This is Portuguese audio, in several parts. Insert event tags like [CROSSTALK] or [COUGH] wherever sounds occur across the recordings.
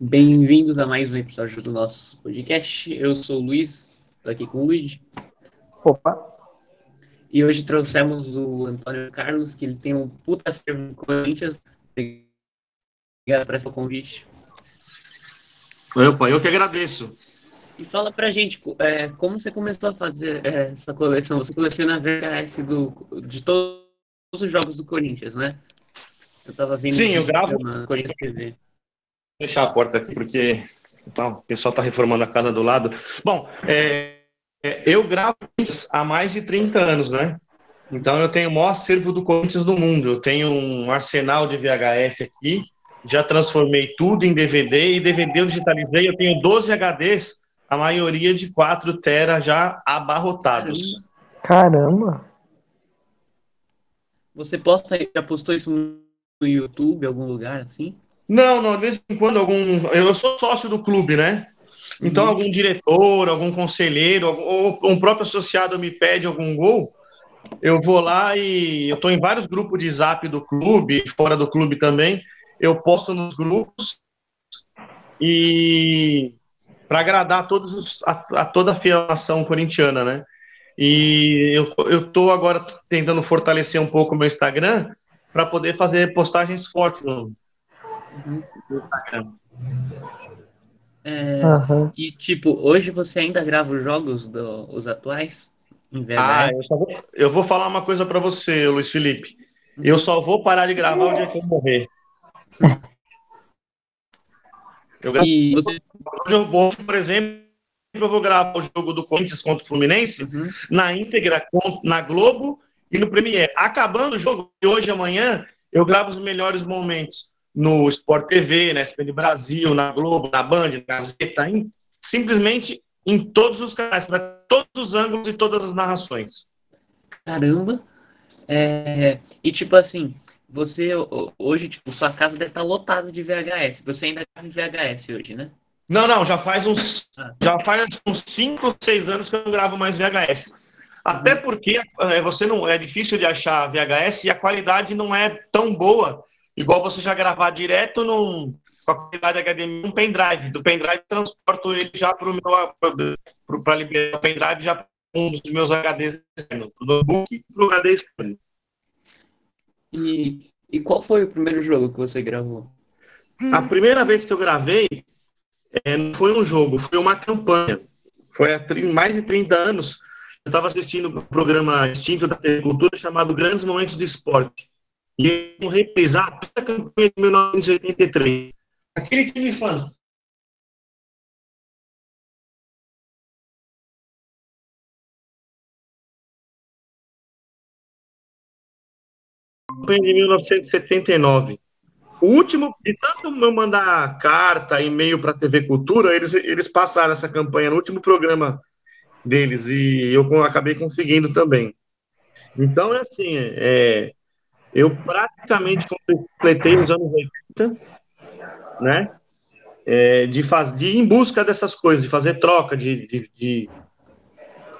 Bem-vindos a mais um episódio do nosso podcast. Eu sou o Luiz, estou aqui com o Luiz. Opa! E hoje trouxemos o Antônio Carlos, que ele tem um puta acervo no Corinthians. Obrigado por esse convite. Opa, eu que agradeço. E fala pra gente, é, como você começou a fazer é, essa coleção? Você coleciona VHS do, de todos os jogos do Corinthians, né? Eu tava vendo Sim, eu gravo. na Corinthians TV. Vou fechar a porta aqui, porque tá, o pessoal está reformando a casa do lado. Bom, é, é, eu gravo há mais de 30 anos, né? Então eu tenho o maior acervo do Corinthians do mundo. Eu tenho um arsenal de VHS aqui, já transformei tudo em DVD e DVD eu digitalizei. Eu tenho 12 HDs, a maioria de 4 tera já abarrotados. Caramba! Você posta, já postou isso no YouTube, algum lugar assim? Não, não, de vez em quando algum. Eu sou sócio do clube, né? Então, Uhum. algum diretor, algum conselheiro, ou um próprio associado me pede algum gol, eu vou lá e eu estou em vários grupos de zap do clube, fora do clube também. Eu posto nos grupos e para agradar a, todos os, a, a toda a fiação corintiana, né? E eu, eu tô agora tentando fortalecer um pouco o meu Instagram para poder fazer postagens fortes no, Uhum. Instagram. É, Aham. E tipo, hoje você ainda grava os jogos do, os atuais? Ah, eu, só vou, eu vou falar uma coisa para você, Luiz Felipe. Eu só vou parar de gravar o dia que eu morrer. Eu gravo E você. hoje, por exemplo, eu vou gravar o jogo do Corinthians contra o Fluminense Uhum. na íntegra na Globo e no Premiere. Acabando o jogo, de hoje e amanhã, eu gravo os melhores momentos no Sport TV, na SPN Brasil, na Globo, na Band, na Gazeta, em- simplesmente em todos os canais, para todos os ângulos e todas as narrações. Caramba! É, E tipo assim, você ho- hoje, tipo, sua casa deve estar lotada de VHS. Você ainda grava em VHS hoje, né? Não, não, já faz uns Ah. já faz uns 5, 6 anos que eu não gravo mais VHS. Até porque é, você não é difícil de achar VHS e a qualidade não é tão boa, igual você já gravar direto num, com a qualidade HDMI num pendrive. Do pendrive transporto ele já para o meu para liberar o pendrive já para um dos meus HDs externos, do notebook e para o HD externo. E, e qual foi o primeiro jogo que você gravou? A primeira vez que eu gravei é, não foi um jogo, foi uma campanha. Foi há mais de 30 anos. Eu estava assistindo um programa extinto da TV Cultura chamado Grandes Momentos de Esporte. E iam reprisar toda a campanha de 1983. Aquele time fã. Campanha de 1979. O último, de tanto eu mandar carta, e-mail para a TV Cultura, eles, eles passaram essa campanha no último programa deles e eu acabei conseguindo também. Então, é assim, é, eu praticamente completei os anos 80, né? É, de, faz, de ir em busca dessas coisas, de fazer troca, de, de, de,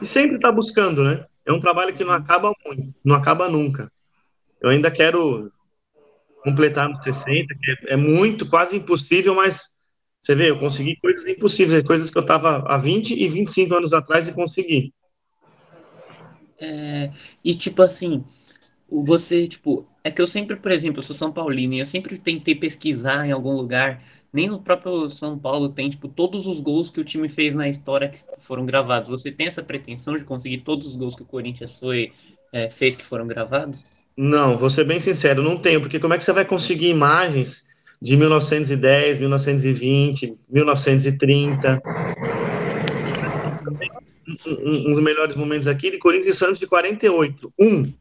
de sempre estar buscando, né? É um trabalho que não acaba muito, não acaba nunca. Eu ainda quero completar nos 60, que é, é muito, quase impossível, mas você vê, eu consegui coisas impossíveis, coisas que eu estava há 20 e 25 anos atrás e consegui. É, e tipo assim, você, tipo, é que eu sempre, por exemplo, eu sou São Paulino e eu sempre tentei pesquisar em algum lugar, nem no próprio São Paulo tem, tipo, todos os gols que o time fez na história que foram gravados. Você tem essa pretensão de conseguir todos os gols que o Corinthians foi, é, fez que foram gravados? Não, vou ser bem sincero, não tenho, porque como é que você vai conseguir imagens de 1910, 1920, 1930? Um, um- dos melhores momentos aqui de Corinthians e Santos de 48. Um.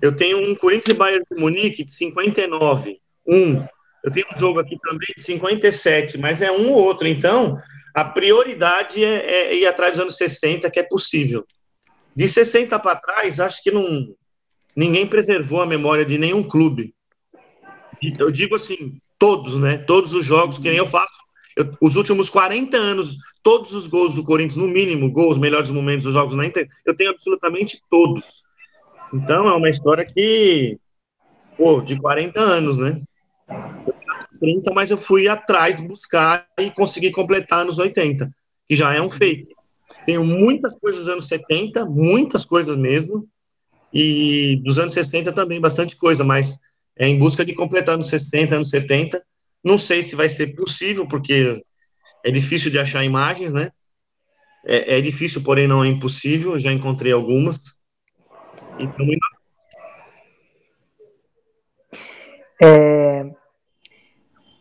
Eu tenho um Corinthians e Bayern de Munique de 59. Um. Eu tenho um jogo aqui também de 57, mas é um ou outro. Então, a prioridade é, é ir atrás dos anos 60, que é possível. De 60 para trás, acho que não, ninguém preservou a memória de nenhum clube. Eu digo assim, todos, né? Todos os jogos, que nem eu faço. eu- os últimos 40 anos, todos os gols do Corinthians, no mínimo, gols, melhores momentos dos jogos na Inter, eu tenho absolutamente todos. Então, é uma história que, pô, de 40 anos, né? 30, mas eu fui atrás buscar e consegui completar nos 80, que já é um feito. Tenho muitas coisas dos anos 70, muitas coisas mesmo, e dos anos 60 também, bastante coisa, mas é em busca de completar nos 60, anos 70. Não sei se vai ser possível, porque é difícil de achar imagens, né? É, é difícil, porém não é impossível. Eu já encontrei algumas. Então, é,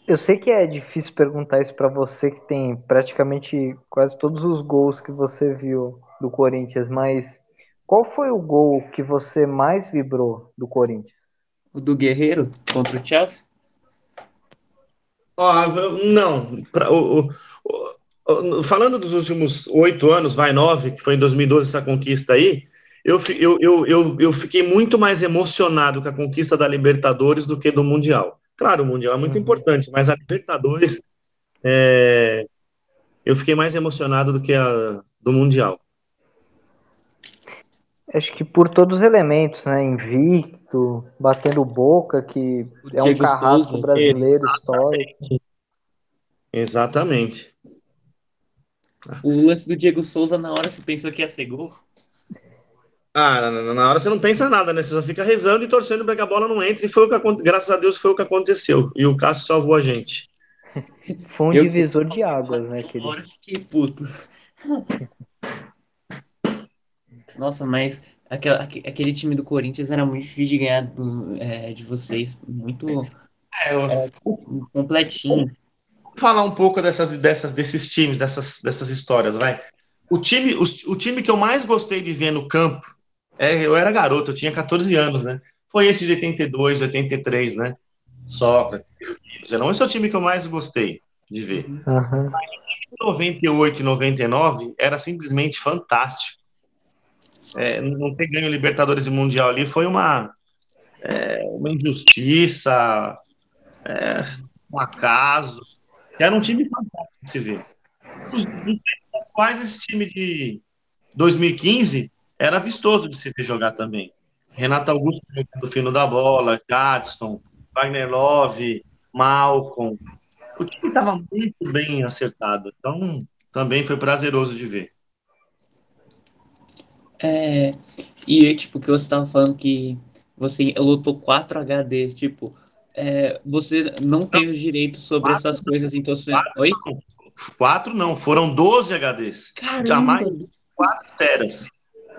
eu sei que é difícil perguntar isso para você que tem praticamente quase todos os gols que você viu do Corinthians, mas qual foi o gol que você mais vibrou do Corinthians? O do Guerreiro contra o Chelsea? Ah, não. Pra, o, o, o, falando dos últimos oito anos, vai nove, que foi em 2012 essa conquista aí, eu, eu, eu, eu, eu fiquei muito mais emocionado com a conquista da Libertadores do que do Mundial. Claro, o Mundial é muito uhum. importante, mas a Libertadores é, eu fiquei mais emocionado do que a do Mundial. Acho que por todos os elementos, né? Invicto, batendo boca, que o é um carrasco brasileiro histórico. Exatamente. O lance do Diego Souza, na hora você pensou que ia ser gol? Ah, na, hora você não pensa nada, né? Você só fica rezando e torcendo para que a bola não entre. E foi o que graças a Deus foi o que aconteceu. E o Cássio salvou a gente. [LAUGHS] Foi um Eu divisor de águas, né, querido? Agora fiquei puto. [LAUGHS] Nossa, mas aquele, aquele time do Corinthians era muito difícil de ganhar do, é, de vocês. Muito é, eu... é, completinho. Vou falar um pouco dessas, dessas, desses times, dessas, dessas histórias, vai. O time, o, o time que eu mais gostei de ver no campo é, eu era garoto, eu tinha 14 anos, né? Foi esse de 82, 83, né? Sócrates, Gerão. Esse é o time que eu mais gostei de ver. Uhum. Mas em 98 e 99 era simplesmente fantástico. É, não ter ganho Libertadores e Mundial ali foi uma, é, uma injustiça, é, um acaso. Era um time fantástico de se ver. Os, dos quais esse time de 2015 era vistoso de se ver jogar também. Renato Augusto do fino da bola, Jadson, Wagner Love, Malcolm. O time estava muito bem acertado. Então, também foi prazeroso de ver. É, e tipo, que você estava falando que você lutou 4 HDs, tipo, é, você não tem os direitos sobre quatro, essas coisas, então você. Quatro, Oi? Não, quatro não, foram 12 HDs. Caramba. Jamais 4 teras.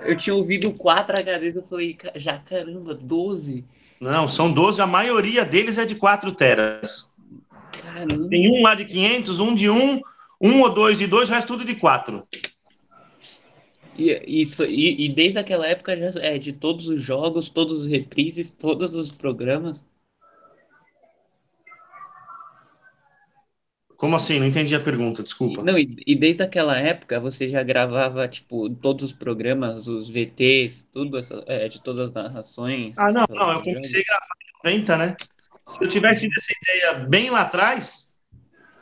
Eu tinha ouvido 4 HDs, eu falei, já caramba, 12. Não, são 12, a maioria deles é de 4 teras. Caramba. Tem um lá de 500, um de 1, um ou dois de 2, o resto tudo de 4. E, isso, e, e, desde aquela época já é de todos os jogos, todos os reprises, todos os programas. Como assim? Não entendi a pergunta, desculpa. Não, e, e, desde aquela época você já gravava, tipo, todos os programas, os VTs, tudo essa, é, de todas as narrações. Ah, não, não, eu comecei a gravar em 90, né? Se eu tivesse essa ideia bem lá atrás,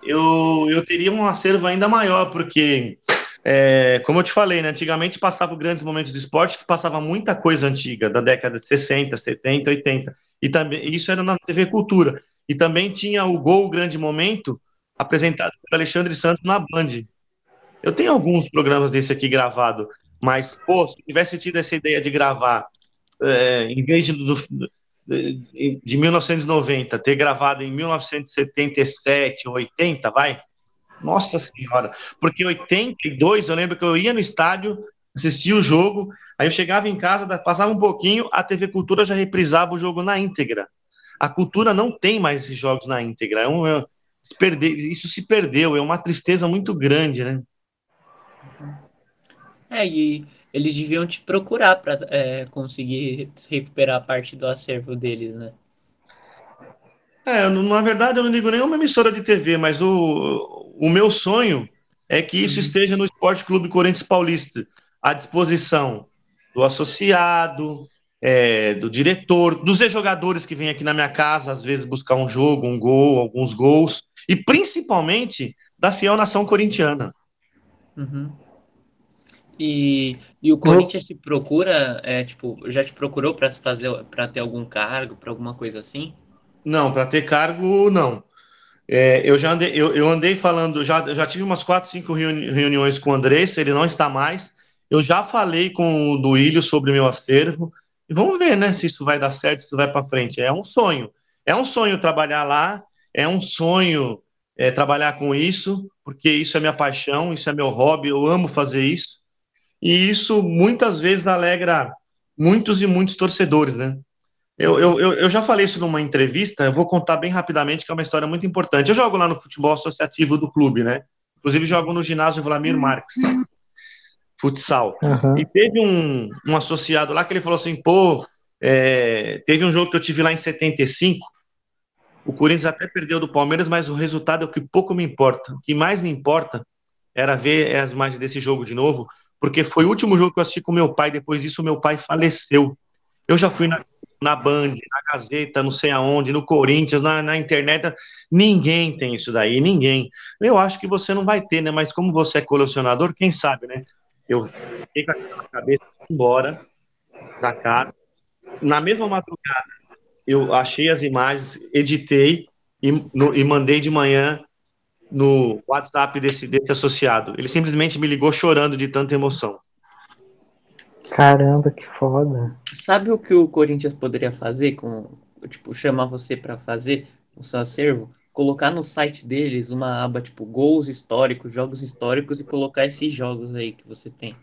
eu, eu teria um acervo ainda maior, porque, é, como eu te falei, né, antigamente passava grandes momentos de esporte que passava muita coisa antiga, da década de 60, 70, 80, e também isso era na TV Cultura. E também tinha o Gol Grande Momento, apresentado pelo Alexandre Santos na Band. Eu tenho alguns programas desse aqui gravado, mas, pô, se tivesse tido essa ideia de gravar, é, em vez de, de, de 1990, ter gravado em 1977, 80, vai? Nossa Senhora, porque 82 eu lembro que eu ia no estádio, assistia o jogo, aí eu chegava em casa, passava um pouquinho, a TV Cultura já reprisava o jogo na íntegra. A cultura não tem mais esses jogos na íntegra. É um, é perder, isso se perdeu, é uma tristeza muito grande, né? É, e eles deviam te procurar para é, conseguir recuperar parte do acervo deles, né? É, na verdade eu não ligo nenhuma emissora de TV, mas o, o meu sonho é que isso uhum. esteja no Esporte Clube Corinthians Paulista, à disposição do associado, é, do diretor, dos jogadores que vêm aqui na minha casa, às vezes buscar um jogo, um gol, alguns gols, e principalmente da fiel nação corintiana. Uhum. E, e o Corinthians te procura, é, tipo, já te procurou para fazer, para ter algum cargo, para alguma coisa assim? Não, para ter cargo não. É, eu já andei, eu, eu andei falando, já, já tive umas quatro, cinco reuni reuniões com o Andrés, ele não está mais. Eu já falei com o Duílio sobre o meu acervo. E vamos ver, né, se isso vai dar certo, se isso vai para frente. É um sonho. É um sonho trabalhar lá, é um sonho é, trabalhar com isso, porque isso é minha paixão, isso é meu hobby, eu amo fazer isso. E isso muitas vezes alegra muitos e muitos torcedores, né? Eu, eu, eu já falei isso numa entrevista, eu vou contar bem rapidamente, que é uma história muito importante. Eu jogo lá no futebol associativo do clube, né? Inclusive jogo no ginásio Vladimir Marques, futsal. Uhum. E teve um, um associado lá que ele falou assim, pô, é, teve um jogo que eu tive lá em 75, o Corinthians até perdeu do Palmeiras, mas o resultado é o que pouco me importa. O que mais me importa era ver as imagens desse jogo de novo, porque foi o último jogo que eu assisti com meu pai. Depois disso, meu pai faleceu. Eu já fui na, na Band, na Gazeta, não sei aonde, no Corinthians, na, na internet. Ninguém tem isso daí, ninguém. Eu acho que você não vai ter, né? Mas como você é colecionador, quem sabe, né? Eu fiquei com a cabeça embora da cara. Na mesma madrugada, eu achei as imagens, editei e, no, e mandei de manhã no WhatsApp desse, desse associado. Ele simplesmente me ligou chorando de tanta emoção. Caramba, que foda. Sabe o que o Corinthians poderia fazer com, tipo, chamar você para fazer o seu acervo? Colocar no site deles uma aba tipo gols históricos, jogos históricos e colocar esses jogos aí que você tem.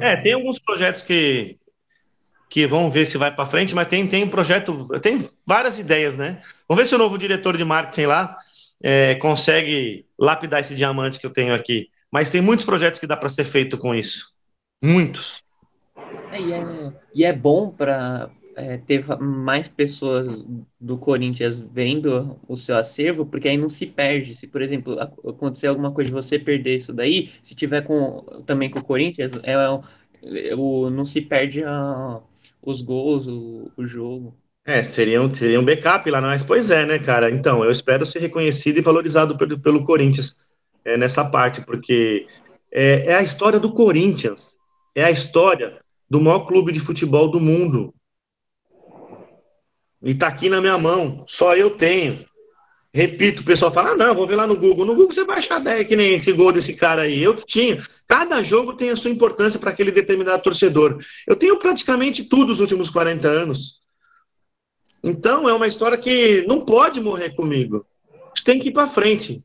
É, tem alguns projetos que que vão ver se vai para frente, mas tem, tem um projeto, tem várias ideias, né? Vamos ver se o novo diretor de marketing lá é, consegue lapidar esse diamante que eu tenho aqui. Mas tem muitos projetos que dá para ser feito com isso. Muitos. É, e, é, e é bom para é, ter mais pessoas do Corinthians vendo o seu acervo, porque aí não se perde. Se, por exemplo, acontecer alguma coisa de você perder isso daí, se tiver com, também com o Corinthians, é, é, o, não se perde a os gols, o, o jogo. É, seria um, seria um backup lá, mas pois é, né, cara? Então, eu espero ser reconhecido e valorizado pelo, pelo Corinthians é, nessa parte, porque é, é a história do Corinthians, é a história do maior clube de futebol do mundo. E tá aqui na minha mão, só eu tenho. Repito, o pessoal fala: ah, não, vou ver lá no Google. No Google você vai achar 10 que nem esse gol desse cara aí. Eu que tinha. Cada jogo tem a sua importância para aquele determinado torcedor. Eu tenho praticamente tudo os últimos 40 anos. Então é uma história que não pode morrer comigo. Tem que ir para frente.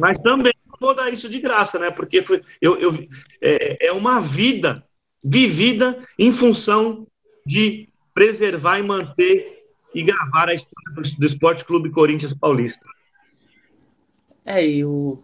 Mas também não vou dar isso de graça, né? Porque foi, eu, eu é, é uma vida vivida em função de preservar e manter e gravar a história do, do Esporte Clube Corinthians Paulista. É, e o.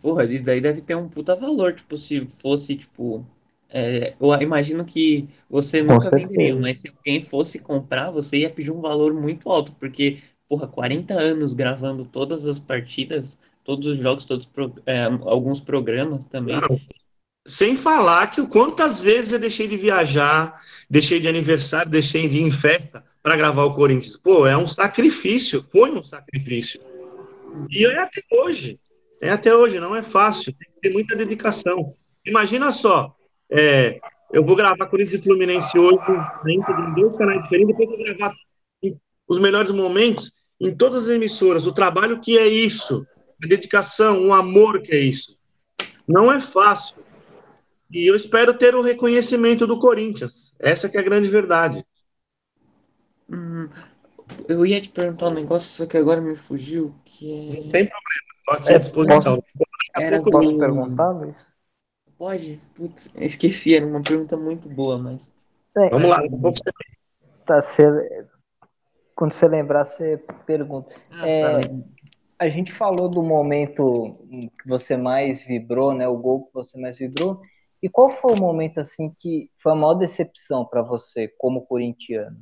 Porra, isso daí deve ter um puta valor, tipo, se fosse, tipo. É, eu imagino que você nunca venderia, mas se alguém fosse comprar, você ia pedir um valor muito alto, porque, porra, 40 anos gravando todas as partidas, todos os jogos, todos é, alguns programas também. Não, sem falar que quantas vezes eu deixei de viajar, deixei de aniversário, deixei de ir em festa para gravar o Corinthians. Pô, é um sacrifício, foi um sacrifício. E é até hoje. É até hoje, não é fácil, tem que ter muita dedicação. Imagina só, é, eu vou gravar Corinthians e Fluminense hoje, em dois canais diferentes, depois vou gravar os melhores momentos em todas as emissoras. O trabalho que é isso, a dedicação, o amor que é isso. Não é fácil. E eu espero ter o reconhecimento do Corinthians. Essa que é a grande verdade. Hum, eu ia te perguntar um negócio, só que agora me fugiu, que é... Não tem problema, estou aqui à disposição. Era pouco posso perguntar, Luiz? Pode? Putz, esqueci, era uma pergunta muito boa, mas... É, Vamos lá, tá, você... Quando você lembrar, você pergunta. Ah, é, tá. A gente falou do momento que você mais vibrou, né? O gol que você mais vibrou. E qual foi o momento assim que foi a maior decepção para você como corintiano?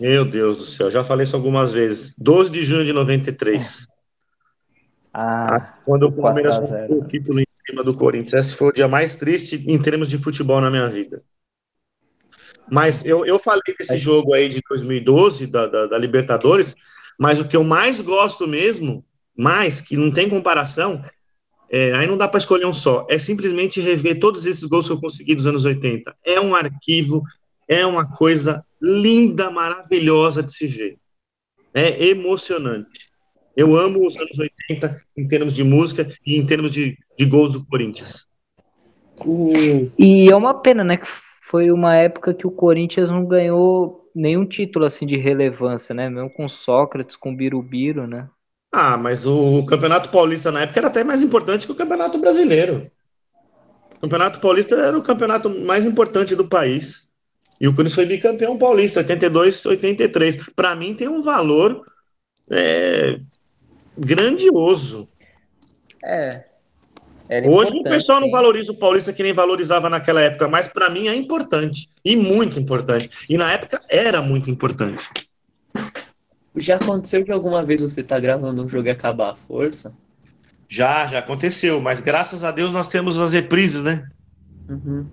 Meu Deus do céu, já falei isso algumas vezes. 12 de junho de 93. Ah, ah, quando o Palmeiras o título em cima do Corinthians. Esse foi o dia mais triste em termos de futebol na minha vida. Mas eu, eu falei desse jogo aí de 2012, da, da, da Libertadores, mas o que eu mais gosto mesmo, mais, que não tem comparação, é, aí não dá para escolher um só. É simplesmente rever todos esses gols que eu consegui dos anos 80. É um arquivo, é uma coisa linda, maravilhosa de se ver. É emocionante. Eu amo os anos 80 em termos de música e em termos de, de gols do Corinthians. E é uma pena, né? Que foi uma época que o Corinthians não ganhou nenhum título assim de relevância, né? Mesmo com Sócrates, com Birubiru, né? Ah, mas o Campeonato Paulista na época era até mais importante que o Campeonato Brasileiro. O Campeonato Paulista era o campeonato mais importante do país. E o Corinthians foi bicampeão paulista, 82, 83. Para mim tem um valor é, grandioso. É. Hoje o pessoal não valoriza o paulista que nem valorizava naquela época, mas para mim é importante e muito importante. E na época era muito importante. Já aconteceu que alguma vez você tá gravando um jogo e acabar a força? Já, já aconteceu, mas graças a Deus nós temos as reprises, né? Uhum.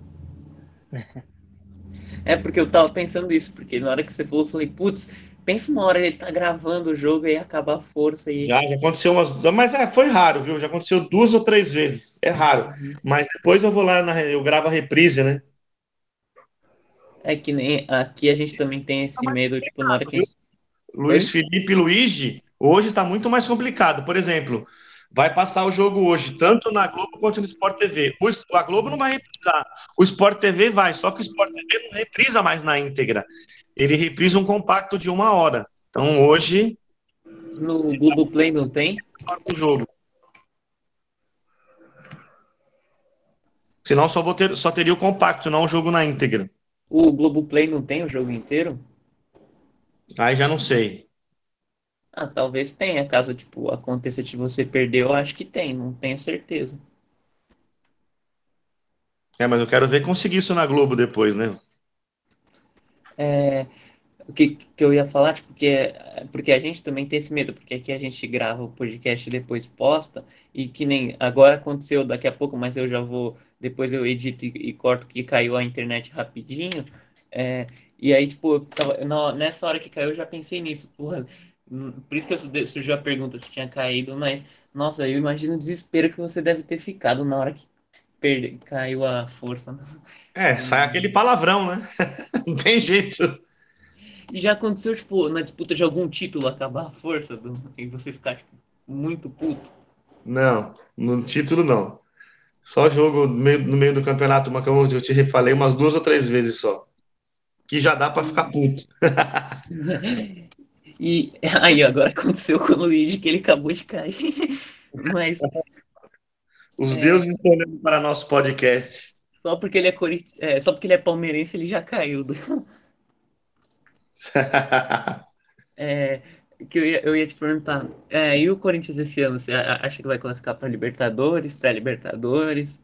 É porque eu tava pensando isso, porque na hora que você falou, eu falei, putz, pensa uma hora ele tá gravando o jogo e acabar a força e. Já, já aconteceu umas. Mas é, foi raro, viu? Já aconteceu duas ou três vezes. É raro. Uhum. Mas depois eu vou lá, na, eu gravo a reprise, né? É que nem aqui a gente também tem esse medo, tipo, na hora que a gente Luiz Felipe Luigi, hoje está muito mais complicado. Por exemplo, vai passar o jogo hoje, tanto na Globo quanto no Sport TV. O, a Globo não vai reprisar, o Sport TV vai, só que o Sport TV não reprisa mais na íntegra. Ele reprisa um compacto de uma hora. Então hoje. No Globo Play não tem? O jogo. Senão só, vou ter, só teria o compacto, não o jogo na íntegra. O Globo Play não tem o jogo inteiro? Aí já não sei. Ah, talvez tenha, caso tipo aconteça de você perder, eu acho que tem, não tenho certeza. É, mas eu quero ver conseguir isso na Globo depois, né? É, o que, que eu ia falar, tipo, porque, porque a gente também tem esse medo, porque aqui a gente grava o podcast e depois posta, e que nem agora aconteceu daqui a pouco, mas eu já vou, depois eu edito e, e corto que caiu a internet rapidinho. É, e aí, tipo, tava, na, nessa hora que caiu, eu já pensei nisso. Porra, por isso que surgiu a pergunta se tinha caído, mas, nossa, eu imagino o desespero que você deve ter ficado na hora que perde, caiu a força. Né? É, sai aquele palavrão, né? [LAUGHS] Não tem jeito. E já aconteceu, tipo, na disputa de algum título acabar a força do, e você ficar, tipo, muito puto? Não, no título não. Só jogo no meio, no meio do campeonato, uma que eu te refalei umas duas ou três vezes só que já dá para ficar puto. [LAUGHS] e aí, agora aconteceu com o Luigi que ele acabou de cair. [LAUGHS] Mas. Os é... deuses estão olhando para nosso podcast. Só porque ele é, Corit... É, só porque ele é palmeirense, ele já caiu. Do... [LAUGHS] é, que eu ia, eu ia te perguntar. É, e o Corinthians esse ano? Você acha que vai classificar para Libertadores, pré-Libertadores?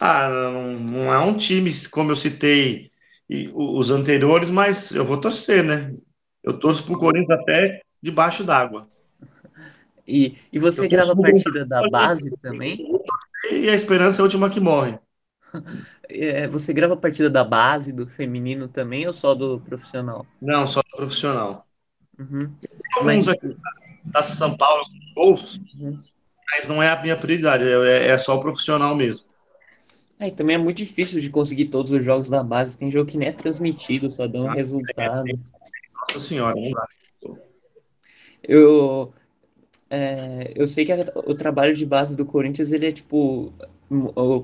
Ah, não, não é um time, como eu citei, e os anteriores, mas eu vou torcer, né? Eu torço pro Corinthians até debaixo d'água. [LAUGHS] E, e você grava a partida da base também? E a esperança é a última que morre. [LAUGHS] É, você grava a partida da base, do feminino também, ou só do profissional? Não, só do profissional. Uhum. Alguns mas... aqui da São Paulo, gols, uhum. mas não é a minha prioridade, é, é só o profissional mesmo. É, também é muito difícil de conseguir todos os jogos da base. Tem jogo que nem é transmitido, só dá um resultado. Nossa senhora, não dá. Eu, é, eu sei que a, o trabalho de base do Corinthians, ele é tipo,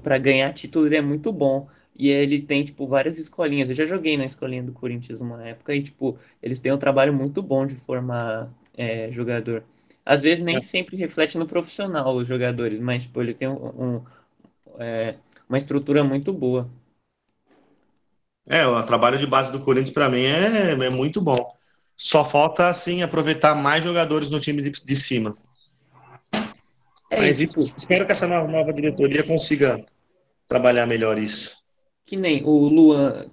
para ganhar título, ele é muito bom. E ele tem, tipo, várias escolinhas. Eu já joguei na escolinha do Corinthians uma época e, tipo, eles têm um trabalho muito bom de formar é, jogador. Às vezes nem é. sempre reflete no profissional os jogadores, mas, tipo, ele tem um, um é, uma estrutura muito boa. É, o trabalho de base do Corinthians para mim é, é muito bom. Só falta, assim, aproveitar mais jogadores no time de, de cima. É Mas isso, espero que essa nova, nova diretoria consiga trabalhar melhor isso. Que nem o Luan,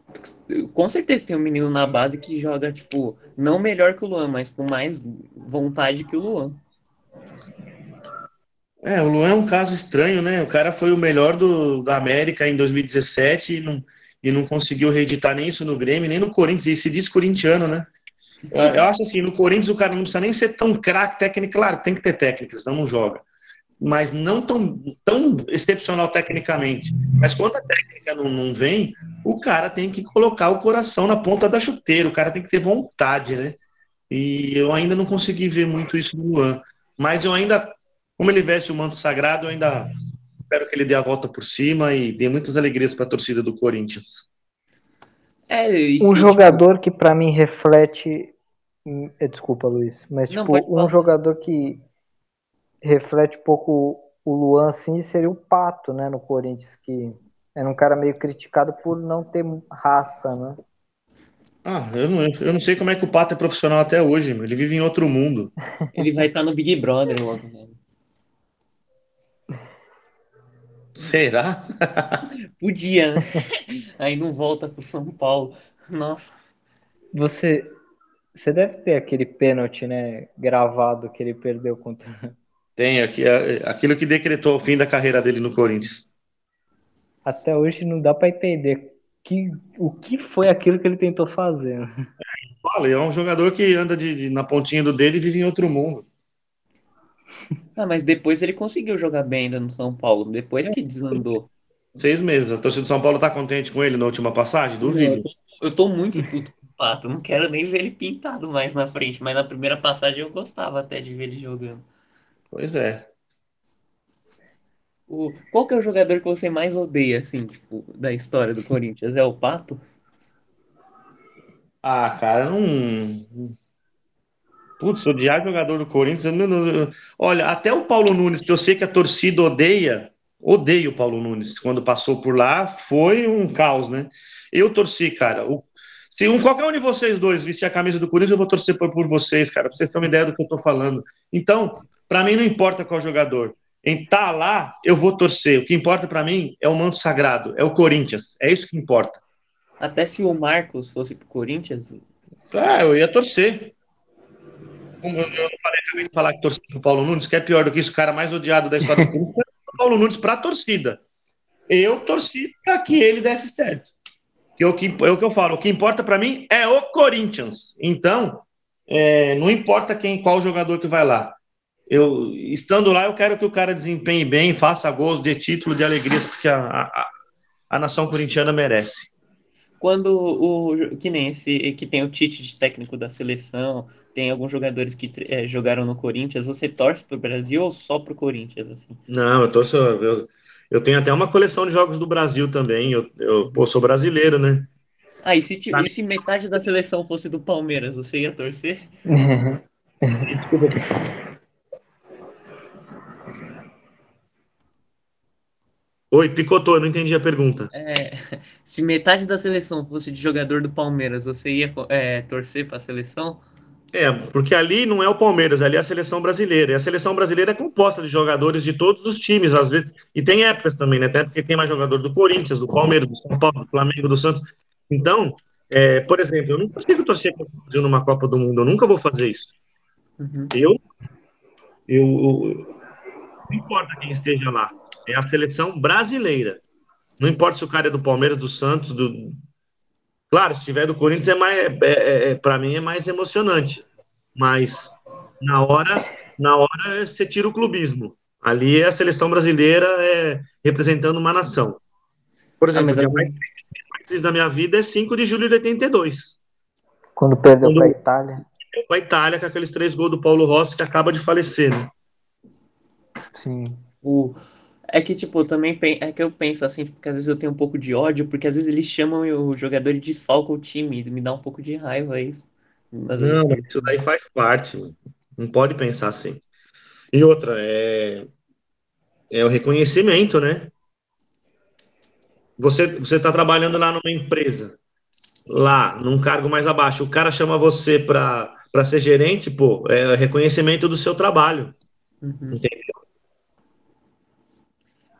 com certeza tem um menino na base que joga, tipo, não melhor que o Luan, mas com mais vontade que o Luan. É, o Luan é um caso estranho, né? O cara foi o melhor do, da América em 2017 e não, e não conseguiu reeditar nem isso no Grêmio, nem no Corinthians, e se diz corintiano, né? Eu, acho assim, no Corinthians o cara não precisa nem ser tão craque técnico, claro, tem que ter técnica, senão não joga. mas não tão, tão excepcional tecnicamente. Mas quando a técnica não, não vem, o cara tem que colocar o coração na ponta da chuteira, o cara tem que ter vontade, né? E eu ainda não consegui ver muito isso no Luan. Mas eu ainda, como ele veste o manto sagrado, eu ainda espero que ele dê a volta por cima e dê muitas alegrias para a torcida do Corinthians. É, um jogador que para mim reflete. Eh, desculpa, Luiz, mas tipo, um jogador que reflete um pouco o Luan assim seria o Pato, né, no Corinthians, que era um cara meio criticado por não ter raça, né? Ah, eu não, eu não sei como é que o Pato é profissional até hoje, ele vive em outro mundo. ele vai estar no Big Brother logo, né? Será? [LAUGHS] Podia, né? Aí não volta pro São Paulo. Nossa. Você, você deve ter aquele pênalti, né, gravado que ele perdeu contra. [LAUGHS] Tem, aqui, é, aquilo que decretou o fim da carreira dele no Corinthians. Até hoje não dá para entender que, o que foi aquilo que ele tentou fazer. Olha, é um jogador que anda de, de, na pontinha do dedo e vive em outro mundo. Ah, mas depois ele conseguiu jogar bem ainda no São Paulo, depois que desandou. Seis meses. A torcida do São Paulo tá contente com ele na última passagem? Duvido. Eu tô, eu tô muito puto com o Pato. Não quero nem ver ele pintado mais na frente, mas na primeira passagem eu gostava até de ver ele jogando. Pois é. O, qual que é o jogador que você mais odeia, assim, tipo, da história do Corinthians? É o Pato? Ah, cara, não. Putz, odiar jogador do Corinthians. Não, não, olha, até o Paulo Nunes, que eu sei que a torcida odeia, odeio o Paulo Nunes. Quando passou por lá, foi um caos, né? Eu torci, cara. O, se um, qualquer um de vocês dois vestir a camisa do Corinthians, eu vou torcer por, por vocês, cara, pra vocês terem uma ideia do que eu tô falando. Então, para mim, não importa qual jogador. Em tá lá, eu vou torcer. O que importa para mim é o manto sagrado, é o Corinthians. É isso que importa. Até se o Marcos fosse pro Corinthians. Ah, eu ia torcer como eu, eu falei, de falar que torci pro Paulo Nunes, que é pior do que isso, o cara mais odiado da história do é [LAUGHS] o Paulo Nunes para a torcida. Eu torci para que ele desse certo. Que é o que, é o que eu falo, o que importa para mim é o Corinthians. Então, é, não importa quem, qual jogador que vai lá. Eu, estando lá, eu quero que o cara desempenhe bem, faça gols, de título, de alegrias, porque a, a, a nação corintiana merece quando o que nem esse que tem o Tite de técnico da seleção, tem alguns jogadores que é, jogaram no Corinthians, você torce pro Brasil ou só pro Corinthians assim? Não, eu torço eu, eu tenho até uma coleção de jogos do Brasil também. Eu, eu pô, sou brasileiro, né? Ah, e se, e se metade da seleção fosse do Palmeiras, você ia torcer? [LAUGHS] [LAUGHS] Oi, picotou, eu não entendi a pergunta. É, [LAUGHS] se metade da seleção fosse de jogador do Palmeiras, você ia é, torcer para a seleção? É, porque ali não é o Palmeiras, ali é a seleção brasileira. E a seleção brasileira é composta de jogadores de todos os times, às vezes. E tem épocas também, né? Até porque tem mais jogador do Corinthians, do Palmeiras, do São Paulo, do Flamengo, do Santos. Então, é, por exemplo, eu não consigo torcer para o Brasil numa Copa do Mundo, eu nunca vou fazer isso. Uhum. Eu, eu, eu, não importa quem esteja lá, é a seleção brasileira. Não importa se o cara é do Palmeiras, do Santos, do. Claro, se tiver do Corinthians, é mais, é, é, é para mim é mais emocionante. Mas na hora, na hora você tira o clubismo. Ali é a seleção brasileira é, representando uma nação. Por exemplo, ah, a mais triste da minha vida é 5 de julho de 82. Quando perdeu para a Itália. Para a Itália, com aqueles três gols do Paulo Rossi que acaba de falecer, né? Sim. O, é que, tipo, também é que eu penso assim, porque às vezes eu tenho um pouco de ódio, porque às vezes eles chamam o jogador e desfalcam o time, me dá um pouco de raiva isso. Às não, vezes... isso daí faz parte, não pode pensar assim. E outra, é, é o reconhecimento, né? Você você está trabalhando lá numa empresa, lá, num cargo mais abaixo, o cara chama você para ser gerente, pô, é reconhecimento do seu trabalho. Uhum. Entendeu?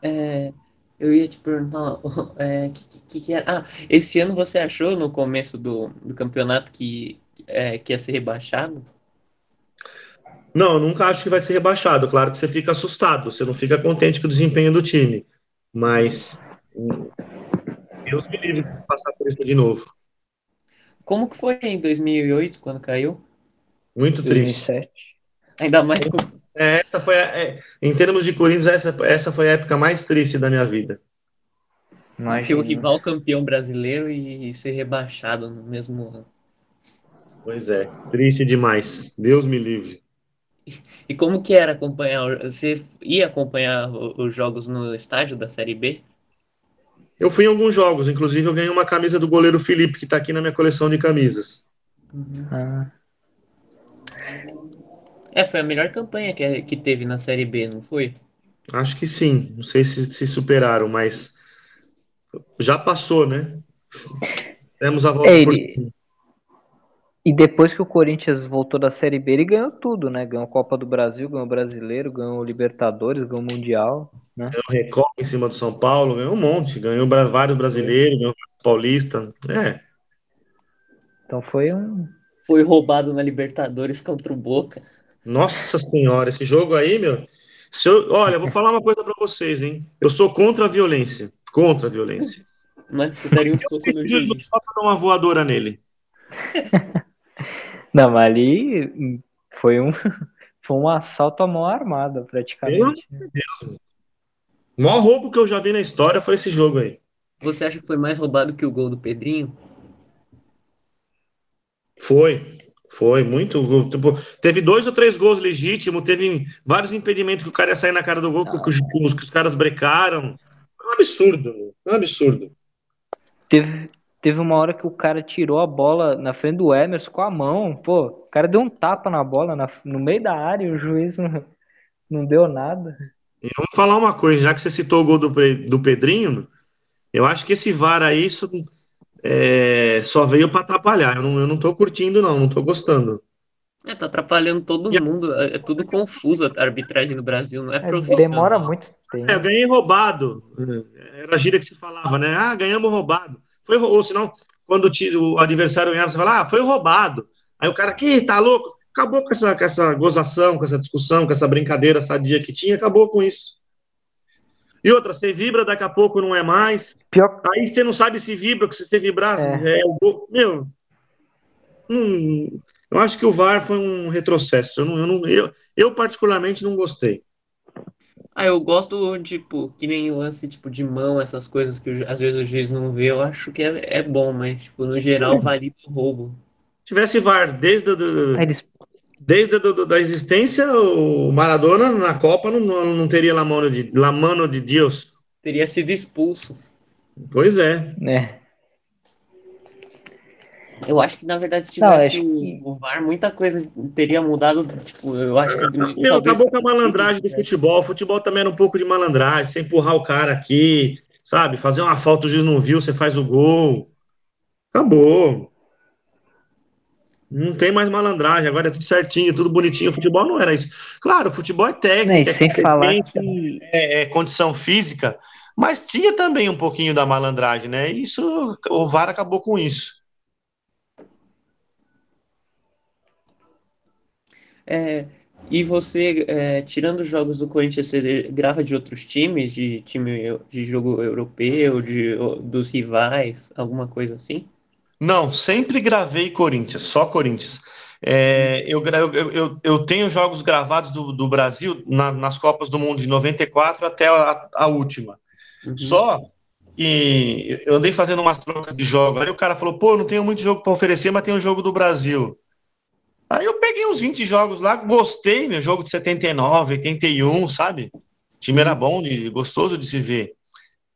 É, eu ia te perguntar o [LAUGHS] é, que, que, que, era. Ah, esse ano você achou no começo do, do campeonato que, é, que ia ser rebaixado? Não, eu nunca acho que vai ser rebaixado. Claro que você fica assustado, você não fica contente com o desempenho do time. Mas Deus me livre de passar por isso de novo. Como que foi em 2008, quando caiu? Muito triste. 2007. Ainda mais com, essa foi a, é, em termos de Corinthians, essa, essa foi a época mais triste da minha vida. Porque o rival campeão brasileiro e ser rebaixado no mesmo ano. Pois é, triste demais. Deus me livre. E como que era acompanhar? Você ia acompanhar os jogos no estádio da Série B? Eu fui em alguns jogos, inclusive eu ganhei uma camisa do goleiro Felipe, que está aqui na minha coleção de camisas. Uhum. Ah. É, foi a melhor campanha que, que teve na Série B, não foi? Acho que sim. Não sei se se superaram, mas já passou, né? Temos a volta é, ele... por... E depois que o Corinthians voltou da Série B, ele ganhou tudo, né? Ganhou a Copa do Brasil, ganhou o Brasileiro, ganhou o Libertadores, ganhou o Mundial. Né? Ganhou o Record em cima do São Paulo, ganhou um monte. Ganhou vários brasileiros, ganhou o Paulista. É. Então foi um. Foi roubado na Libertadores contra o Boca. Nossa Senhora, esse jogo aí, meu. Se eu, olha, eu vou falar uma coisa para vocês, hein? Eu sou contra a violência. Contra a violência. Mas você daria um soco no juiz. Só pra dar uma voadora nele. [LAUGHS] Não, mas ali foi um, [LAUGHS] foi um assalto à mão armada, praticamente. Meu Deus. O maior roubo que eu já vi na história foi esse jogo aí. Você acha que foi mais roubado que o gol do Pedrinho? Foi. Foi muito. Tipo, teve dois ou três gols legítimos, teve vários impedimentos que o cara ia sair na cara do gol, que, que, os, que os caras brecaram. É um absurdo, é um absurdo. Teve, Teve uma hora que o cara tirou a bola na frente do Emerson com a mão. Pô, o cara deu um tapa na bola na, no meio da área e o juiz não, não deu nada. E vamos falar uma coisa, já que você citou o gol do, do Pedrinho, eu acho que esse VAR aí isso, é, só veio para atrapalhar. Eu não, eu não tô curtindo, não, não tô gostando. É, tá atrapalhando todo e mundo. É, é tudo confuso a arbitragem no Brasil, não é, é profissional. Demora muito tempo. É, eu ganhei roubado. Era a gíria que se falava, né? Ah, ganhamos roubado. Foi, ou senão, quando o, adversário ganhava, você fala, ah, foi roubado. Aí o cara, que tá louco? Acabou com essa, com essa gozação, com essa discussão, com essa brincadeira sadia que tinha, acabou com isso. E outra, você vibra, daqui a pouco não é mais. Pior... Aí você não sabe se vibra, porque se você vibrar, é. é o Meu, hum, eu acho que o VAR foi um retrocesso. Eu, não, eu, não, eu, eu particularmente não gostei. Ah, eu gosto, tipo, que nem lance, tipo, de mão, essas coisas que às vezes o juiz não vê, eu acho que é, é bom, mas, tipo, no geral, vale o roubo. Se tivesse VAR desde do, Eles... desde do, da existência, o Maradona na Copa não, não teria la mano de, la mano de Deus. Teria sido expulso. Pois é. É. Eu acho que, na verdade, se tivesse não, que... o VAR, muita coisa teria mudado. Tipo, eu acho que. Meu, acabou com a malandragem do futebol. O futebol também era um pouco de malandragem. Você empurrar o cara aqui, sabe? Fazer uma falta, o juiz não viu, você faz o gol. Acabou. Não tem mais malandragem, agora é tudo certinho, tudo bonitinho. O futebol não era isso. Claro, o futebol é técnica, sem é, falar que... é, é condição física, mas tinha também um pouquinho da malandragem, né? Isso, o VAR acabou com isso. É, e você, é, tirando os jogos do Corinthians, você grava de outros times, de time de jogo europeu, de, dos rivais, alguma coisa assim? Não, sempre gravei Corinthians, só Corinthians. É, eu, eu, eu, eu, tenho jogos gravados do, do Brasil na, nas Copas do Mundo de 94 até a, a última. Uhum. Só que eu andei fazendo umas trocas de jogo. Aí o cara falou: pô, não tenho muito jogo para oferecer, mas tem um jogo do Brasil. Aí eu peguei uns 20 jogos lá, gostei, meu jogo de 79, 81, sabe? O time era bom, de, gostoso de se ver.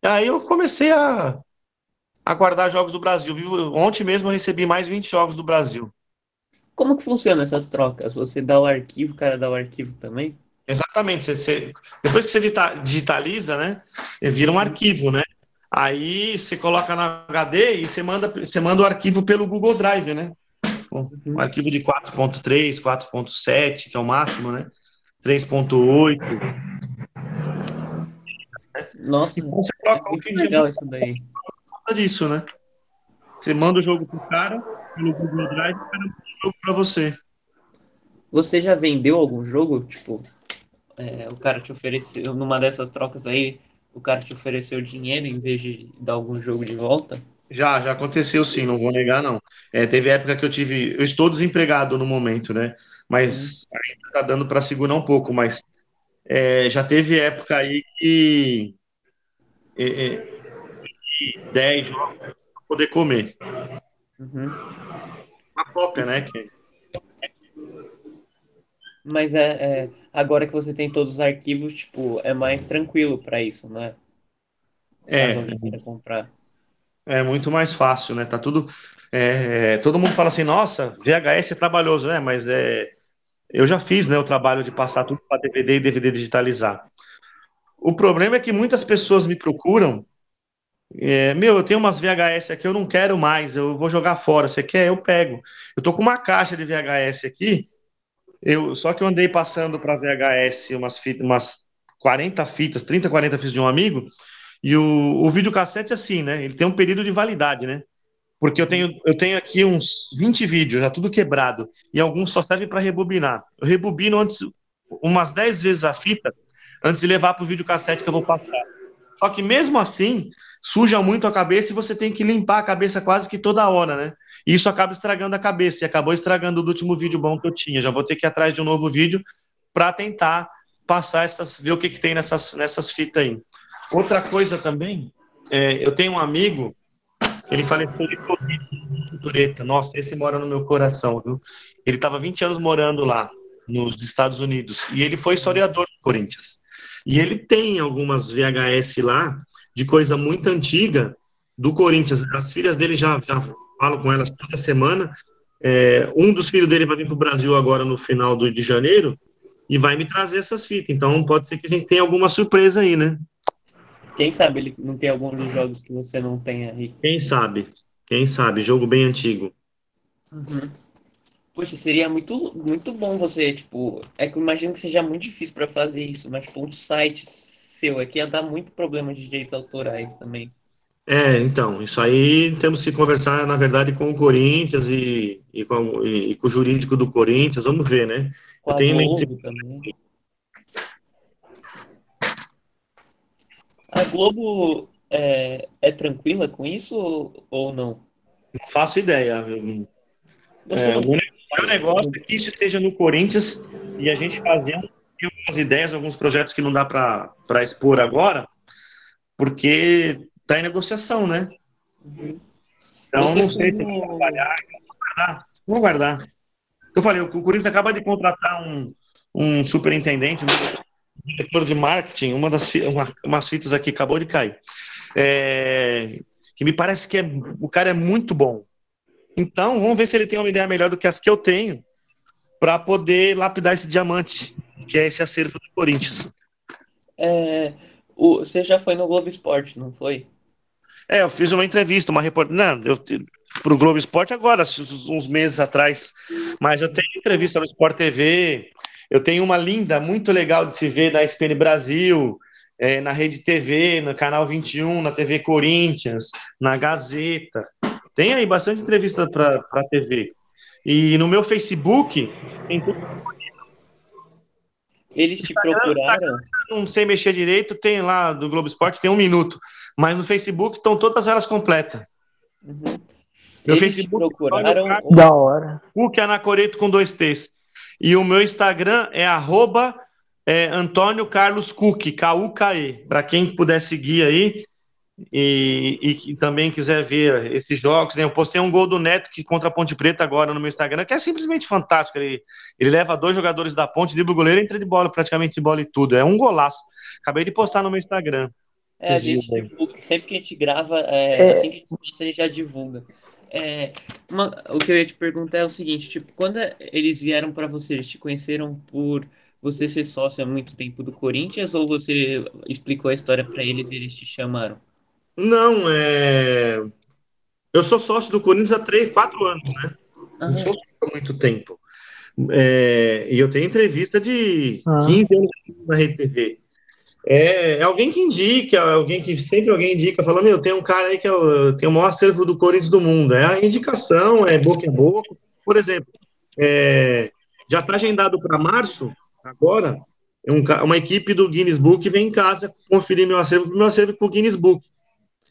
Aí eu comecei a, a guardar jogos do Brasil. Ontem mesmo eu recebi mais 20 jogos do Brasil. Como que funciona essas trocas? Você dá o arquivo, o cara dá o arquivo também? Exatamente. Você, você, depois que você digitaliza, né? Vira um arquivo, né? Aí você coloca na HD e você manda, você manda o arquivo pelo Google Drive, né? um arquivo de 4.3, 4.7, que é o máximo, né? 3.8. Nossa, então, você coloca é o legal isso daí. Disso, né? Você manda o jogo pro cara, pelo Google Drive, o cara manda o jogo pra você. Você já vendeu algum jogo? Tipo, é, o cara te ofereceu, numa dessas trocas aí, o cara te ofereceu dinheiro em vez de dar algum jogo de volta? Já, já aconteceu sim, não vou negar, não. É, teve época que eu tive. Eu estou desempregado no momento, né? Mas uhum. ainda tá dando para segurar um pouco, mas é, já teve época aí que. É, é 10 jogos para poder comer. Uhum. Uma cópia, né? Que... Mas é, é, agora que você tem todos os arquivos, tipo, é mais tranquilo para isso, né? É. comprar. É muito mais fácil, né? Tá tudo. É, todo mundo fala assim, nossa, VHS é trabalhoso, né? Mas é, eu já fiz, né, o trabalho de passar tudo para DVD e DVD digitalizar. O problema é que muitas pessoas me procuram. É, meu, eu tenho umas VHS aqui, eu não quero mais, eu vou jogar fora. Você quer? Eu pego. Eu tô com uma caixa de VHS aqui. Eu, só que eu andei passando para VHS umas, fitas, umas 40 fitas, 30, 40 fitas de um amigo. E o, o videocassete, assim, né? Ele tem um período de validade, né? Porque eu tenho, eu tenho aqui uns 20 vídeos, já tudo quebrado, e alguns só servem para rebobinar. Eu rebobino antes, umas 10 vezes a fita, antes de levar para o videocassete que eu vou passar. Só que mesmo assim, suja muito a cabeça e você tem que limpar a cabeça quase que toda hora, né? E isso acaba estragando a cabeça, e acabou estragando o último vídeo bom que eu tinha. Já vou ter que ir atrás de um novo vídeo para tentar passar essas, ver o que, que tem nessas, nessas fitas aí. Outra coisa também, é, eu tenho um amigo, ele faleceu de Covid, Nossa, esse mora no meu coração, viu? Ele estava 20 anos morando lá, nos Estados Unidos, e ele foi historiador do Corinthians. E ele tem algumas VHS lá, de coisa muito antiga, do Corinthians. As filhas dele já, já falo com elas toda semana. É, um dos filhos dele vai vir para o Brasil agora no final do, de janeiro e vai me trazer essas fitas. Então pode ser que a gente tenha alguma surpresa aí, né? Quem sabe ele não tem algum dos jogos que você não tem aí. Quem sabe? Quem sabe? Jogo bem antigo. Uhum. Poxa, seria muito, muito bom você, tipo, é que eu imagino que seja muito difícil para fazer isso, mas tipo, um site seu aqui ia dar muito problema de direitos autorais também. É, então, isso aí temos que conversar, na verdade, com o Corinthians e, e, com, e, e com o jurídico do Corinthians, vamos ver, né? Com eu tenho Globo também. A Globo é, é tranquila com isso ou, ou não? Não faço ideia. É, o negócio é que isso esteja no Corinthians e a gente fazendo algumas ideias, alguns projetos que não dá para expor agora, porque está em negociação, né? Uhum. Então, Você não sei se vai trabalhar. Vamos guardar. Vamos guardar. Eu falei, o Corinthians acaba de contratar um, um superintendente, um diretor de marketing, uma das uma, umas fitas aqui acabou de cair, é, que me parece que é, o cara é muito bom. Então, vamos ver se ele tem uma ideia melhor do que as que eu tenho para poder lapidar esse diamante, que é esse acervo do Corinthians. É, o, você já foi no Globo Esporte, não foi? É, eu fiz uma entrevista, uma reportagem. Não, eu para o Globo Esporte agora, uns meses atrás. Mas eu tenho entrevista no Sport TV, eu tenho uma linda, muito legal de se ver na SPN Brasil, é, na Rede TV, no Canal 21, na TV Corinthians, na Gazeta. Tem aí bastante entrevista para a TV. E no meu Facebook tem tudo. Eles te procuraram? Não sei mexer direito, tem lá do Globo Esporte, tem um minuto. Mas no Facebook estão todas elas completas. Uhum. Meu Eles Facebook. procuraram. Da hora. Cook Anacoreto com dois T's. E o meu Instagram é arroba é, Antônio Carlos Cook, K-U-K-E. Para quem puder seguir aí e, e, e, também quiser ver esses jogos, né? eu postei um gol do Neto que contra a Ponte Preta agora no meu Instagram, que é simplesmente fantástico. Ele, ele leva dois jogadores da Ponte, dribla o goleiro, entra de bola, praticamente de bola e tudo. É um golaço. Acabei de postar no meu Instagram. É, a gente divulga, sempre que a gente grava, é, é. assim que a gente posta, a gente já divulga. É, uma, o que eu ia te perguntar é o seguinte, tipo, quando eles vieram para você, eles te conheceram por você ser sócio há muito tempo do Corinthians ou você explicou a história para eles e eles te chamaram? Não, é... Eu sou sócio do Corinthians há três, quatro anos, né? Não sou sócio há muito tempo. É... E eu tenho entrevista de ah. 15 anos na Rede TV. É, é, alguém que indica, alguém que sempre alguém indica, fala, meu, tem um cara aí que é o, tem o maior acervo do Corinthians do mundo. É a indicação, é boca a boca. Por exemplo, é, já está agendado para março, agora, um, uma equipe do Guinness Book vem em casa conferir meu acervo, meu acervo para o Guinness Book.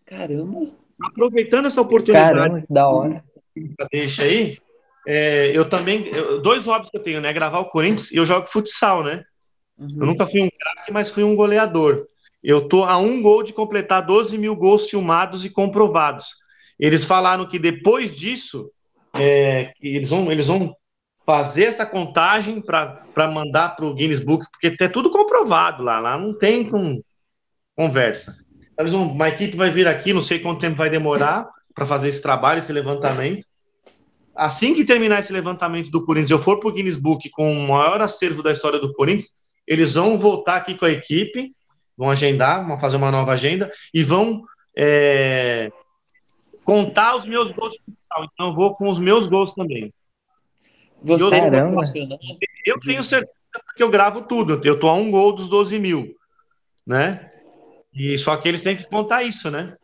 Caramba! aproveitando essa oportunidade. Caramba, que da hora. Deixa aí. É, eu também. eu- dois hobbies que eu tenho, né? Gravar o Corinthians e eu jogo futsal, né? Eu Uhum. nunca fui um craque, mas fui um goleador. Eu tô a um gol de completar 12 mil gols filmados e comprovados. Eles falaram que depois disso, é, que eles, vão, eles vão fazer essa contagem para mandar para o Guinness Book, porque é tudo comprovado lá. Lá não tem com, conversa. Eles vão- uma equipe vai vir aqui, não sei quanto tempo vai demorar para fazer esse trabalho, esse levantamento. Assim que terminar esse levantamento do Corinthians, eu for para o Guinness Book com o maior acervo da história do Corinthians, eles vão voltar aqui com a equipe, vão agendar, vão fazer uma nova agenda e vão é, contar os meus gols. Então eu vou com os meus gols também. Você é Caramba. profissional? Eu tenho certeza porque eu gravo tudo. Eu tô a um gol dos 12 mil, né? E só que eles têm que contar isso, né?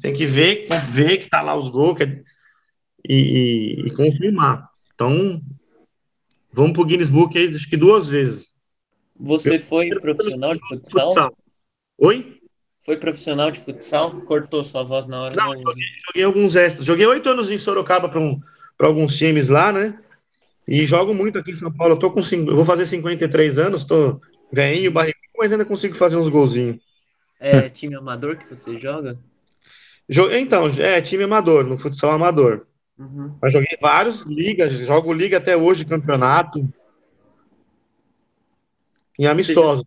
Tem que ver, ver que tá lá os gols que é- e, e- e confirmar. Então, vamos pro Guinness Book aí, acho que duas vezes. Você foi profissional de futsal? Futsal. Oi? Foi profissional de futsal? Cortou sua voz na hora. Não, não- Joguei alguns extras. Joguei oito anos em Sorocaba para um, alguns times lá, né? E jogo muito aqui em São Paulo. Eu tô com cinco, eu vou fazer 53 anos, tô velhinho, barrigudo, mas ainda consigo fazer uns golzinhos. É time amador que você joga? Jo- Então, é time amador, no futsal amador. Uhum. Mas joguei vários ligas, jogo liga até hoje, campeonato. E amistoso.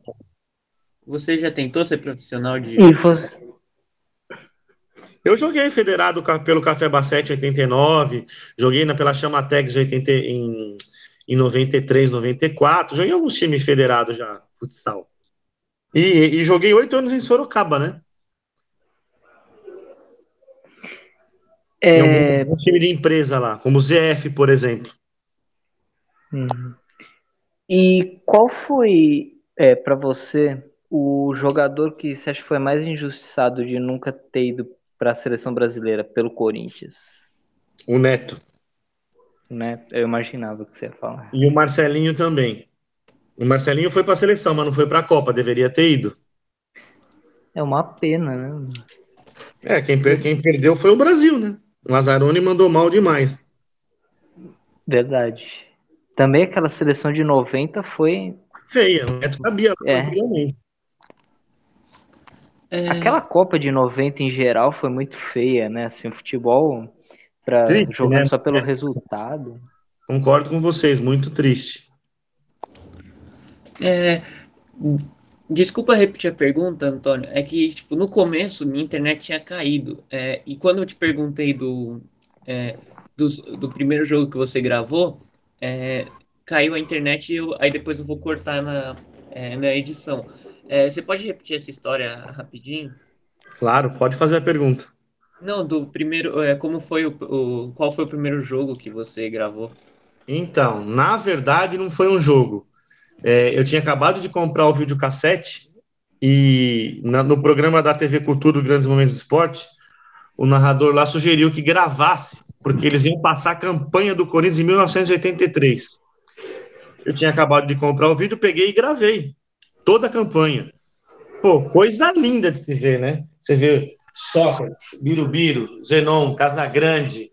Você já tentou ser profissional de. Você, Eu joguei federado pelo Café Bassete em 89, joguei na, pela Chamatex de 80, em, em 93, 94, joguei alguns times federados já, futsal. E, e joguei oito anos em Sorocaba, né? É, algum time de empresa lá, como o ZF, por exemplo. Uhum. E qual foi, é, para você, o jogador que você acha que foi mais injustiçado de nunca ter ido para a seleção brasileira pelo Corinthians? O Neto. Né? Eu imaginava que você ia falar. E o Marcelinho também. O Marcelinho foi para a seleção, mas não foi para a Copa, deveria ter ido. É uma pena, né? É, quem, per- quem perdeu foi o Brasil, né? O Lazzaroni mandou mal demais. Verdade. Também aquela seleção de 90 foi. Feia, o Neto cabia É. É, Aquela Copa de 90 em geral foi muito feia, né? Assim, o futebol pra, Triste, jogando né? só pelo resultado. Concordo com vocês, muito triste. É, Desculpa repetir a pergunta, Antônio. É que, tipo, no começo minha internet tinha caído. É, e quando eu te perguntei do, é, dos- do, primeiro jogo que você gravou, é, caiu a internet e eu, aí depois eu vou cortar na, é, na edição. É, você pode repetir essa história rapidinho? Claro, pode fazer a pergunta. Não, do primeiro, é, como foi o, o- qual foi o primeiro jogo que você gravou? Então, na verdade, não foi um jogo. É, eu tinha acabado de comprar o videocassete e na- no programa da TV Cultura, Grandes Momentos do Esporte, o narrador lá sugeriu que gravasse, porque eles iam passar a campanha do Corinthians em 1983. Eu tinha acabado de comprar o vídeo, peguei e gravei toda a campanha. Pô, coisa linda de se ver, né? Você vê Sócrates, Birubiru, Zenon, Casagrande,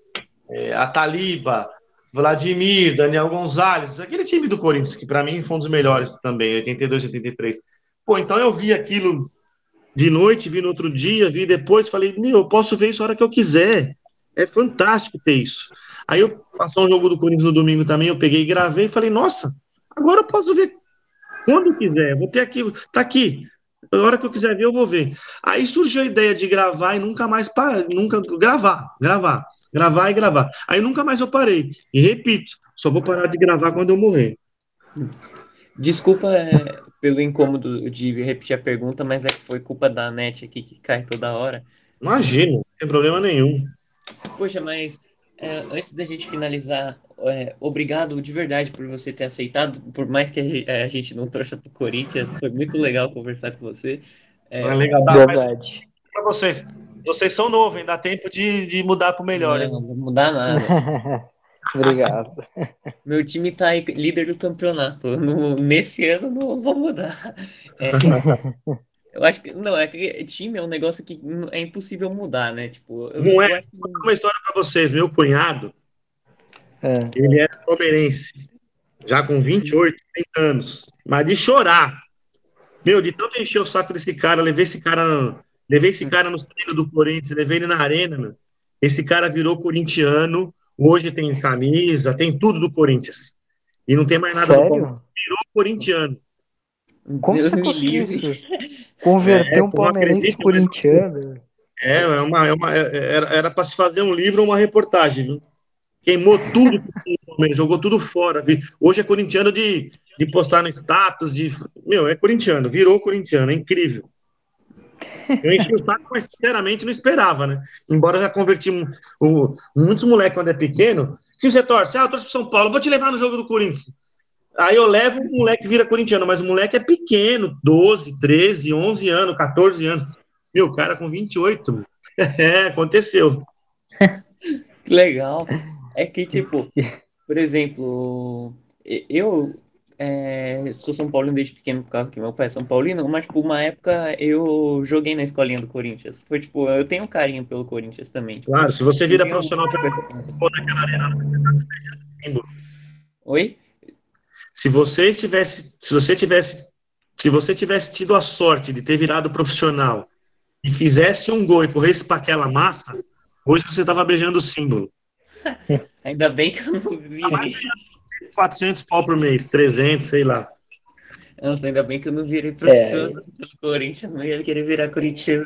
é, Ataliba, Vladimir, Daniel Gonzalez, aquele time do Corinthians, que para mim foi um dos melhores também, 82, 83. Pô, então eu vi aquilo de noite, vi no outro dia, vi depois, falei, meu, eu posso ver isso a hora que eu quiser. É fantástico ter isso. Aí eu passou um jogo do Corinthians no domingo também, eu peguei e gravei e falei, nossa, agora eu posso ver quando quiser, vou ter aqui, tá aqui. A hora que eu quiser ver, eu vou ver. Aí surgiu a ideia de gravar e nunca mais parar, nunca gravar, gravar, gravar e gravar. Aí nunca mais eu parei. E repito, só vou parar de gravar quando eu morrer. Desculpa é, pelo incômodo de repetir a pergunta, mas é que foi culpa da net aqui que cai toda hora. Imagina, não tem problema nenhum. Poxa, mas é, antes da gente finalizar, é, obrigado de verdade por você ter aceitado, por mais que a ge- a gente não torça pro Corinthians, foi muito legal conversar com você. É, é legal. Mas Verdade. pra vocês, vocês são novos, hein? Dá tempo de, de mudar pro melhor, não, não vou mudar nada. [LAUGHS] Obrigado. Meu time tá aí líder do campeonato. No- nesse ano não vou mudar. É, Eu acho que. Não, é que time é um negócio que é impossível mudar, né? Tipo, eu, não é. Vou contar uma história para vocês. Meu cunhado, é. ele é palmeirense, já com 28, 30 anos. Mas de chorar. Meu, de tanto encher o saco desse cara, levei esse cara. Levei esse cara nos treinos do Corinthians, levei ele na arena, meu. Esse cara virou corintiano, hoje tem camisa, tem tudo do Corinthians. E não tem mais nada Sério? do Palmeiras. Virou corintiano. Como Deus você conseguiu isso? Converter é, um palmeirense corintiano. É, é uma, é uma, é, era para se fazer um livro ou uma reportagem, viu? Queimou tudo, jogou tudo fora. Hoje é corintiano de, de postar no status, de. Meu, é corintiano, virou corintiano, é incrível. Eu enchi o saco, mas sinceramente não esperava, né? Embora já converti um, muitos moleques quando é pequeno. Se você torce, ah, eu torço pro São Paulo, vou te levar no jogo do Corinthians. Aí eu levo o moleque vira corintiano, mas o moleque é pequeno, 12, 13, 11 anos, 14 anos. Meu, cara com 28. [LAUGHS] É, aconteceu. [LAUGHS] que legal. É que, tipo, [LAUGHS] por exemplo, eu é, sou São Paulino desde pequeno por causa que meu pai é São Paulino, mas, tipo, uma época eu joguei na escolinha do Corinthians. Foi, tipo, eu tenho um carinho pelo Corinthians também. Tipo, claro, se você vira profissional um... Oi? Se você tivesse, se você tivesse, se você tivesse tido a sorte de ter virado profissional e fizesse um gol e corresse para aquela massa, hoje você estava beijando o símbolo. [LAUGHS] Ainda bem que eu não virei. 400 pau por mês, 300, sei lá. Nossa, ainda bem que eu não virei professor é. do Corinthians, não ia querer virar corintiano.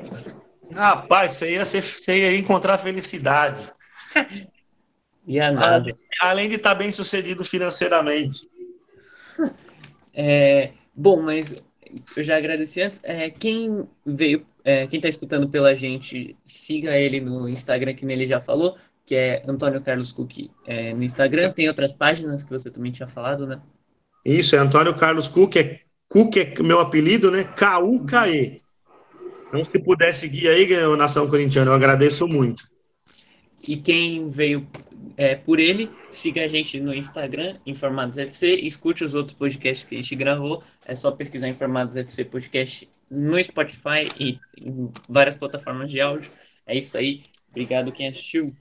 [LAUGHS] Rapaz, você ia, ser, você ia encontrar felicidade. [LAUGHS] Ia nada. Além de estar tá bem sucedido financeiramente. É, bom, mas eu já agradeci antes. É, quem veio, é, quem está escutando pela gente, siga ele no Instagram, que nele já falou, que é Antônio Carlos Cook é, no Instagram. Tem outras páginas que você também tinha falado, né? Isso, é Antônio Carlos Cook, é Cook é meu apelido, né? K-U-K-E. Então, se puder seguir aí, Nação Corintiana, eu agradeço muito. E quem veio é, por ele. Siga a gente no Instagram, Informados FC. Escute os outros podcasts que a gente gravou. É só pesquisar Informados FC Podcast no Spotify e em várias plataformas de áudio. É isso aí. Obrigado quem assistiu.